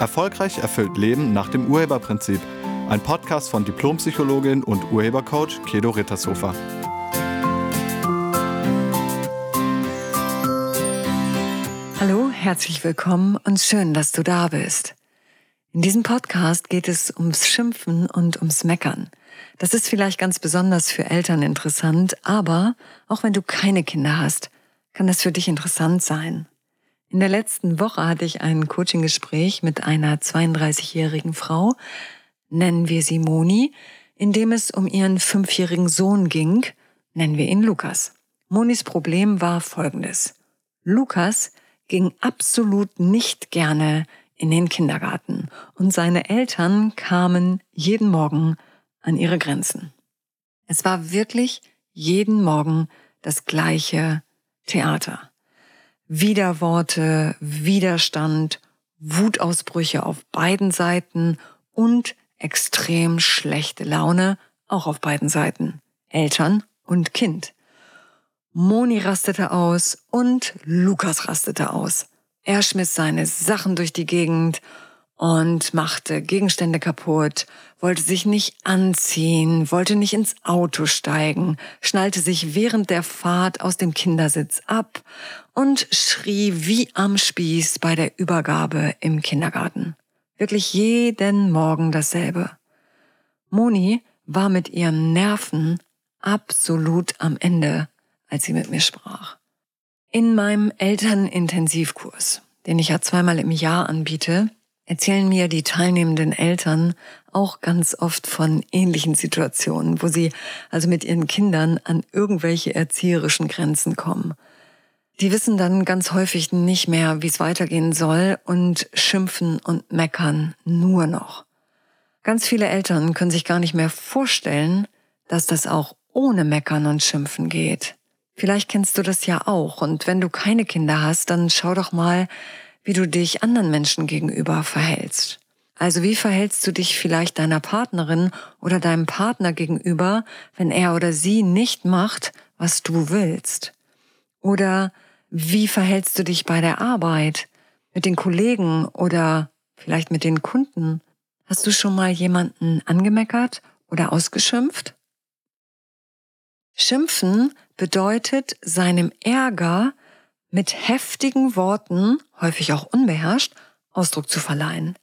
Erfolgreich erfüllt Leben nach dem Urheberprinzip. Ein Podcast von Diplompsychologin und Urhebercoach Kedo Rittershofer. Hallo, herzlich willkommen und schön, dass du da bist. In diesem Podcast geht es ums Schimpfen und ums Meckern. Das ist vielleicht ganz besonders für Eltern interessant, aber auch wenn du keine Kinder hast, kann das für dich interessant sein. In der letzten Woche hatte ich ein Coaching-Gespräch mit einer 32-jährigen Frau, nennen wir sie Moni, in dem es um ihren fünfjährigen Sohn ging, nennen wir ihn Lukas. Monis Problem war folgendes. Lukas ging absolut nicht gerne in den Kindergarten und seine Eltern kamen jeden Morgen an ihre Grenzen. Es war wirklich jeden Morgen das gleiche Theater. Widerworte, Widerstand, Wutausbrüche auf beiden Seiten und extrem schlechte Laune auch auf beiden Seiten, Eltern und Kind. Moni rastete aus und Lukas rastete aus. Er schmiss seine Sachen durch die Gegend und machte Gegenstände kaputt, wollte sich nicht anziehen, wollte nicht ins Auto steigen, schnallte sich während der Fahrt aus dem Kindersitz ab und schrie wie am Spieß bei der Übergabe im Kindergarten. Wirklich jeden Morgen dasselbe. Moni war mit ihren Nerven absolut am Ende, als sie mit mir sprach. In meinem Elternintensivkurs, den ich ja zweimal im Jahr anbiete, erzählen mir die teilnehmenden Eltern auch ganz oft von ähnlichen Situationen, wo sie also mit ihren Kindern an irgendwelche erzieherischen Grenzen kommen. Die wissen dann ganz häufig nicht mehr, wie es weitergehen soll und schimpfen und meckern nur noch. Ganz viele Eltern können sich gar nicht mehr vorstellen, dass das auch ohne Meckern und Schimpfen geht. Vielleicht kennst du das ja auch und wenn du keine Kinder hast, dann schau doch mal, wie du dich anderen Menschen gegenüber verhältst. Also wie verhältst du dich vielleicht deiner Partnerin oder deinem Partner gegenüber, wenn er oder sie nicht macht, was du willst? Oder wie verhältst du dich bei der Arbeit, mit den Kollegen oder vielleicht mit den Kunden? Hast du schon mal jemanden angemeckert oder ausgeschimpft? Schimpfen bedeutet seinem Ärger mit heftigen Worten, häufig auch unbeherrscht, Ausdruck zu verleihen.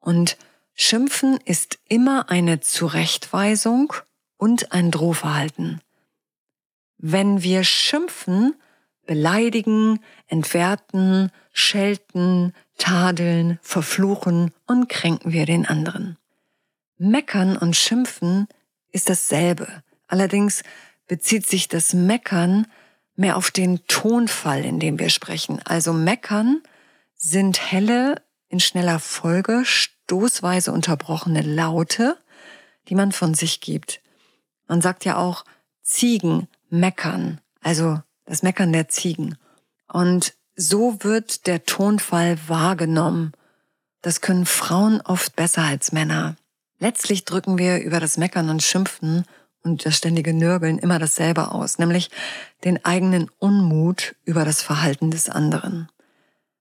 Und Schimpfen ist immer eine Zurechtweisung und ein Drohverhalten. Wenn wir schimpfen, beleidigen, entwerten, schelten, tadeln, verfluchen und kränken wir den anderen. Meckern und Schimpfen ist dasselbe. Allerdings bezieht sich das Meckern mehr auf den Tonfall, in dem wir sprechen. Also meckern sind helle, in schneller Folge, stoßweise unterbrochene Laute, die man von sich gibt. Man sagt ja auch Ziegen meckern, also das Meckern der Ziegen. Und so wird der Tonfall wahrgenommen. Das können Frauen oft besser als Männer. Letztlich drücken wir über das Meckern und Schimpfen und das ständige Nörgeln immer dasselbe aus, nämlich den eigenen Unmut über das Verhalten des anderen.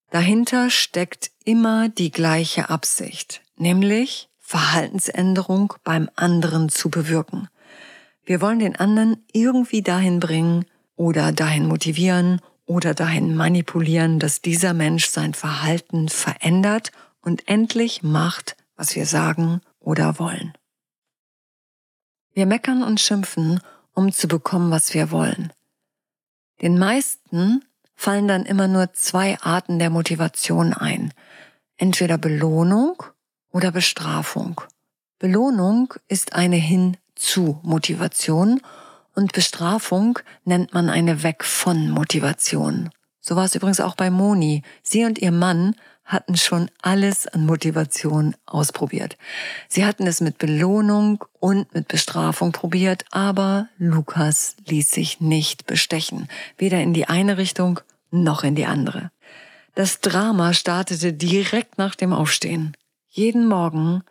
Dahinter steckt immer die gleiche Absicht, nämlich Verhaltensänderung beim anderen zu bewirken. Wir wollen den anderen irgendwie dahin bringen oder dahin motivieren oder dahin manipulieren, dass dieser Mensch sein Verhalten verändert und endlich macht, was wir sagen oder wollen. Wir meckern und schimpfen, um zu bekommen, was wir wollen. Den meisten fallen dann immer nur zwei Arten der Motivation ein. Entweder Belohnung oder Bestrafung. Belohnung ist eine Hin-zu-Motivation und Bestrafung nennt man eine Weg von Motivation. So war es übrigens auch bei Moni. Sie und ihr Mann hatten schon alles an Motivation ausprobiert. Sie hatten es mit Belohnung und mit Bestrafung probiert, aber Lukas ließ sich nicht bestechen, weder in die eine Richtung noch in die andere. Das Drama startete direkt nach dem Aufstehen. Jeden Morgen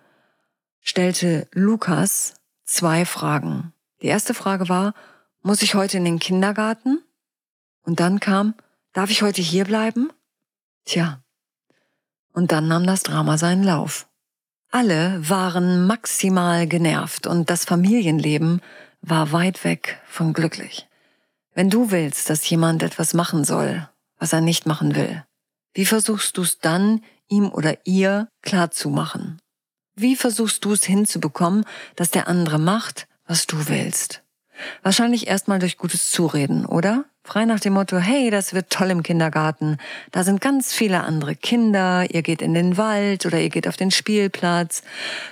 stellte Lukas zwei Fragen. Die erste Frage war, muss ich heute in den Kindergarten? Und dann kam, darf ich heute hier bleiben? Tja, Und dann nahm das Drama seinen Lauf. Alle waren maximal genervt und das Familienleben war weit weg von glücklich. Wenn du willst, dass jemand etwas machen soll, was er nicht machen will, wie versuchst du es dann, ihm oder ihr klarzumachen? Wie versuchst du es hinzubekommen, dass der andere macht, was du willst? Wahrscheinlich erstmal durch gutes Zureden, oder? Frei nach dem Motto, hey, das wird toll im Kindergarten. Da sind ganz viele andere Kinder, ihr geht in den Wald oder ihr geht auf den Spielplatz.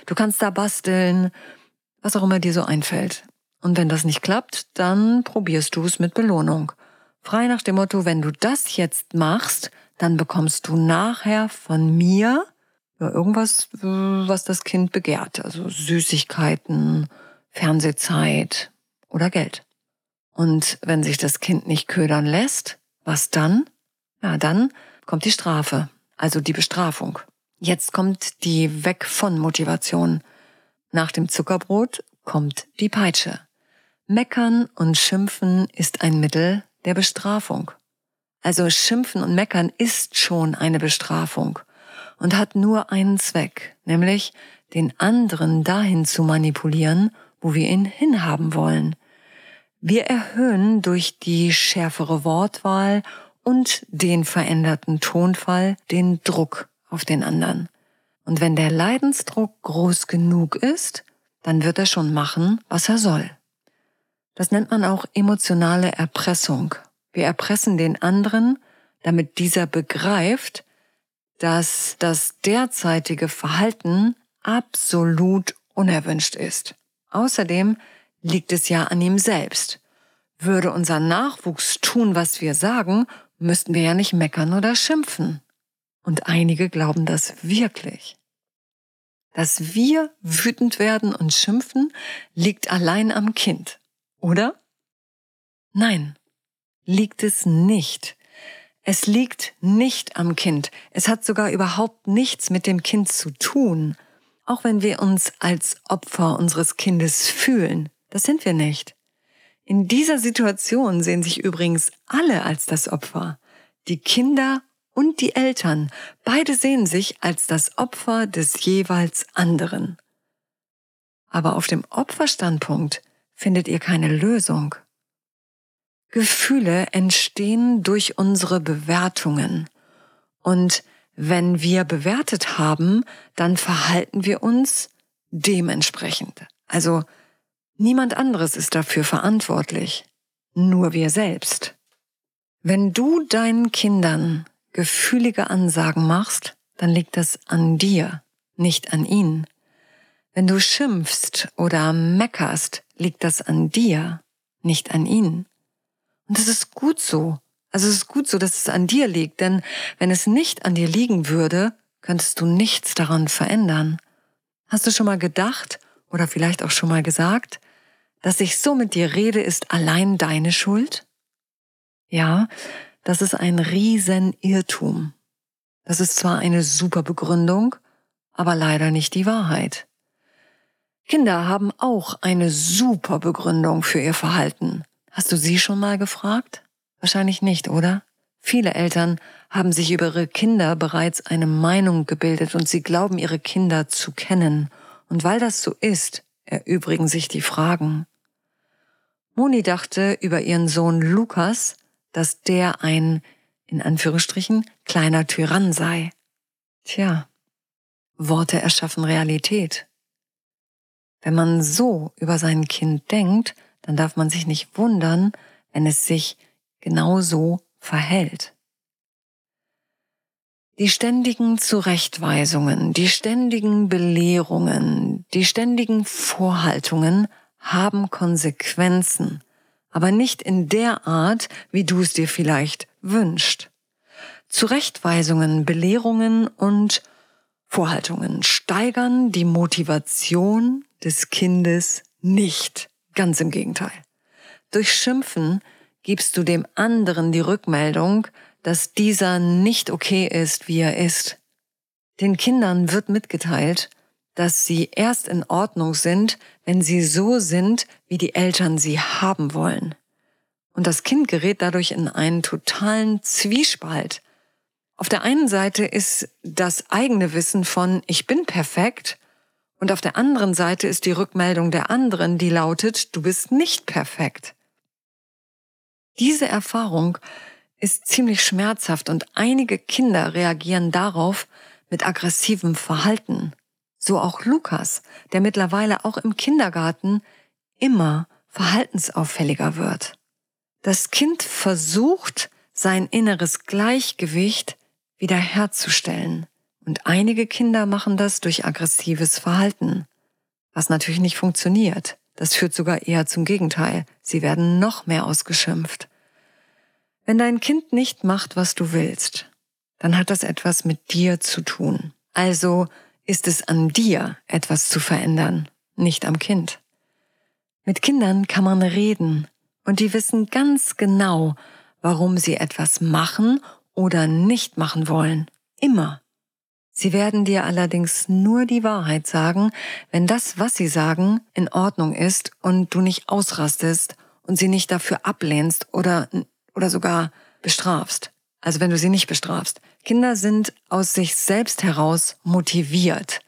Du kannst da basteln, was auch immer dir so einfällt. Und wenn das nicht klappt, dann probierst du es mit Belohnung. Frei nach dem Motto, wenn du das jetzt machst, dann bekommst du nachher von mir irgendwas, was das Kind begehrt. Also Süßigkeiten, Fernsehzeit oder Geld. Und wenn sich das Kind nicht ködern lässt, was dann? Ja, dann kommt die Strafe, also die Bestrafung. Jetzt kommt die Weg von Motivation. Nach dem Zuckerbrot kommt die Peitsche. Meckern und Schimpfen ist ein Mittel der Bestrafung. Also Schimpfen und Meckern ist schon eine Bestrafung und hat nur einen Zweck, nämlich den anderen dahin zu manipulieren, wo wir ihn hinhaben wollen. Wir erhöhen durch die schärfere Wortwahl und den veränderten Tonfall den Druck auf den anderen. Und wenn der Leidensdruck groß genug ist, dann wird er schon machen, was er soll. Das nennt man auch emotionale Erpressung. Wir erpressen den anderen, damit dieser begreift, dass das derzeitige Verhalten absolut unerwünscht ist. Außerdem liegt es ja an ihm selbst. Würde unser Nachwuchs tun, was wir sagen, müssten wir ja nicht meckern oder schimpfen. Und einige glauben das wirklich. Dass wir wütend werden und schimpfen, liegt allein am Kind. Oder? Nein, liegt es nicht. Es liegt nicht am Kind. Es hat sogar überhaupt nichts mit dem Kind zu tun. Auch wenn wir uns als Opfer unseres Kindes fühlen. Das sind wir nicht. In dieser Situation sehen sich übrigens alle als das Opfer. Die Kinder und die Eltern. Beide sehen sich als das Opfer des jeweils anderen. Aber auf dem Opferstandpunkt findet ihr keine Lösung. Gefühle entstehen durch unsere Bewertungen. Und wenn wir bewertet haben, dann verhalten wir uns dementsprechend. Also niemand anderes ist dafür verantwortlich, nur wir selbst. Wenn du deinen Kindern gefühlige Ansagen machst, dann liegt das an dir, nicht an ihnen. Wenn du schimpfst oder meckerst, liegt das an dir, nicht an ihnen. Und das ist gut so. Also es ist gut so, dass es an dir liegt, denn wenn es nicht an dir liegen würde, könntest du nichts daran verändern. Hast du schon mal gedacht oder vielleicht auch schon mal gesagt, dass ich so mit dir rede, ist allein deine Schuld? Ja, das ist ein Riesenirrtum. Das ist zwar eine super Begründung, aber leider nicht die Wahrheit. Kinder haben auch eine super Begründung für ihr Verhalten. Hast du sie schon mal gefragt? Wahrscheinlich nicht, oder? Viele Eltern haben sich über ihre Kinder bereits eine Meinung gebildet und sie glauben, ihre Kinder zu kennen. Und weil das so ist, erübrigen sich die Fragen. Moni dachte über ihren Sohn Lukas, dass der ein, in Anführungsstrichen, kleiner Tyrann sei. Tja, Worte erschaffen Realität. Wenn man so über sein Kind denkt, dann darf man sich nicht wundern, wenn es sich genau so verhält. Die ständigen Zurechtweisungen, die ständigen Belehrungen, die ständigen Vorhaltungen haben Konsequenzen, aber nicht in der Art, wie du es dir vielleicht wünschst. Zurechtweisungen, Belehrungen und Vorhaltungen steigern die Motivation des Kindes nicht. Ganz im Gegenteil. Durch Schimpfen gibst du dem anderen die Rückmeldung, dass dieser nicht okay ist, wie er ist. Den Kindern wird mitgeteilt, dass sie erst in Ordnung sind, wenn sie so sind, wie die Eltern sie haben wollen. Und das Kind gerät dadurch in einen totalen Zwiespalt. Auf der einen Seite ist das eigene Wissen von ich bin perfekt und auf der anderen Seite ist die Rückmeldung der anderen, die lautet, du bist nicht perfekt. Diese Erfahrung ist ziemlich schmerzhaft und einige Kinder reagieren darauf mit aggressivem Verhalten. So auch Lukas, der mittlerweile auch im Kindergarten immer verhaltensauffälliger wird. Das Kind versucht, sein inneres Gleichgewicht wiederherzustellen. Und einige Kinder machen das durch aggressives Verhalten, was natürlich nicht funktioniert. Das führt sogar eher zum Gegenteil. Sie werden noch mehr ausgeschimpft. Wenn dein Kind nicht macht, was du willst, dann hat das etwas mit dir zu tun. Also ist es an dir, etwas zu verändern, nicht am Kind. Mit Kindern kann man reden und die wissen ganz genau, warum sie etwas machen oder nicht machen wollen. Immer. Sie werden dir allerdings nur die Wahrheit sagen, wenn das, was sie sagen, in Ordnung ist und du nicht ausrastest und sie nicht dafür ablehnst oder, oder sogar bestrafst. Also wenn du sie nicht bestrafst. Kinder sind aus sich selbst heraus motiviert.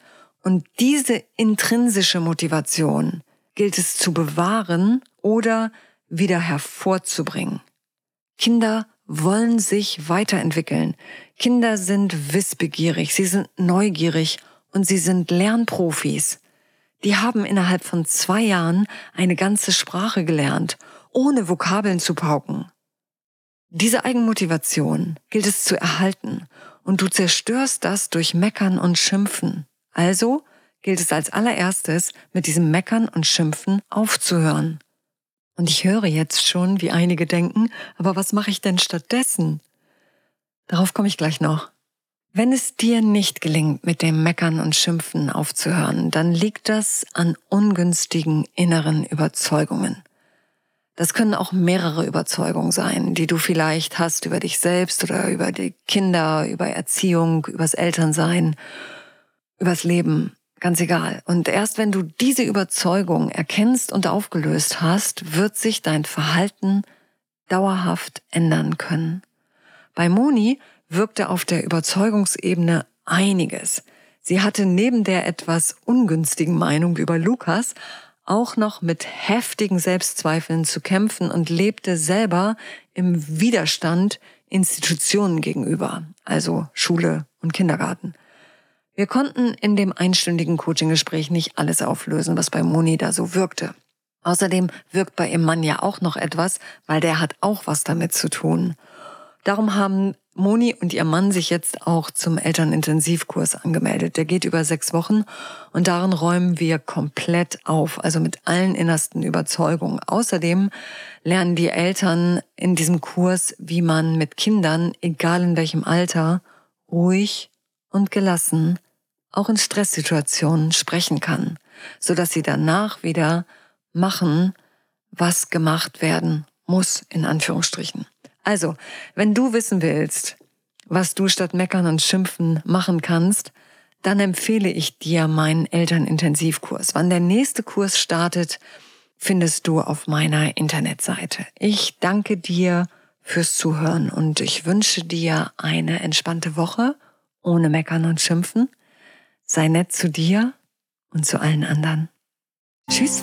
Und diese intrinsische Motivation gilt es zu bewahren oder wieder hervorzubringen. Kinder wollen sich weiterentwickeln. Kinder sind wissbegierig, sie sind neugierig und sie sind Lernprofis. Die haben innerhalb von zwei Jahren eine ganze Sprache gelernt, ohne Vokabeln zu pauken. Diese Eigenmotivation gilt es zu erhalten und du zerstörst das durch Meckern und Schimpfen. Also gilt es als allererstes, mit diesem Meckern und Schimpfen aufzuhören. Und ich höre jetzt schon, wie einige denken, aber was mache ich denn stattdessen? Darauf komme ich gleich noch. Wenn es dir nicht gelingt, mit dem Meckern und Schimpfen aufzuhören, dann liegt das an ungünstigen inneren Überzeugungen. Das können auch mehrere Überzeugungen sein, die du vielleicht hast über dich selbst oder über die Kinder, über Erziehung, übers Elternsein, übers Leben. Ganz egal. Und erst wenn du diese Überzeugung erkennst und aufgelöst hast, wird sich dein Verhalten dauerhaft ändern können. Bei Moni wirkte auf der Überzeugungsebene einiges. Sie hatte neben der etwas ungünstigen Meinung über Lukas auch noch mit heftigen Selbstzweifeln zu kämpfen und lebte selber im Widerstand Institutionen gegenüber, also Schule und Kindergarten. Wir konnten in dem einstündigen Coaching-Gespräch nicht alles auflösen, was bei Moni da so wirkte. Außerdem wirkt bei ihrem Mann ja auch noch etwas, weil der hat auch was damit zu tun. Darum haben Moni und ihr Mann sich jetzt auch zum Elternintensivkurs angemeldet. Der geht über sechs Wochen und darin räumen wir komplett auf, also mit allen innersten Überzeugungen. Außerdem lernen die Eltern in diesem Kurs, wie man mit Kindern, egal in welchem Alter, ruhig und gelassen auch in Stresssituationen sprechen kann, so dass sie danach wieder machen, was gemacht werden muss, in Anführungsstrichen. Also, wenn du wissen willst, was du statt meckern und schimpfen machen kannst, dann empfehle ich dir meinen Elternintensivkurs. Wann der nächste Kurs startet, findest du auf meiner Internetseite. Ich danke dir fürs Zuhören und ich wünsche dir eine entspannte Woche ohne meckern und schimpfen. Sei nett zu dir und zu allen anderen. Tschüss.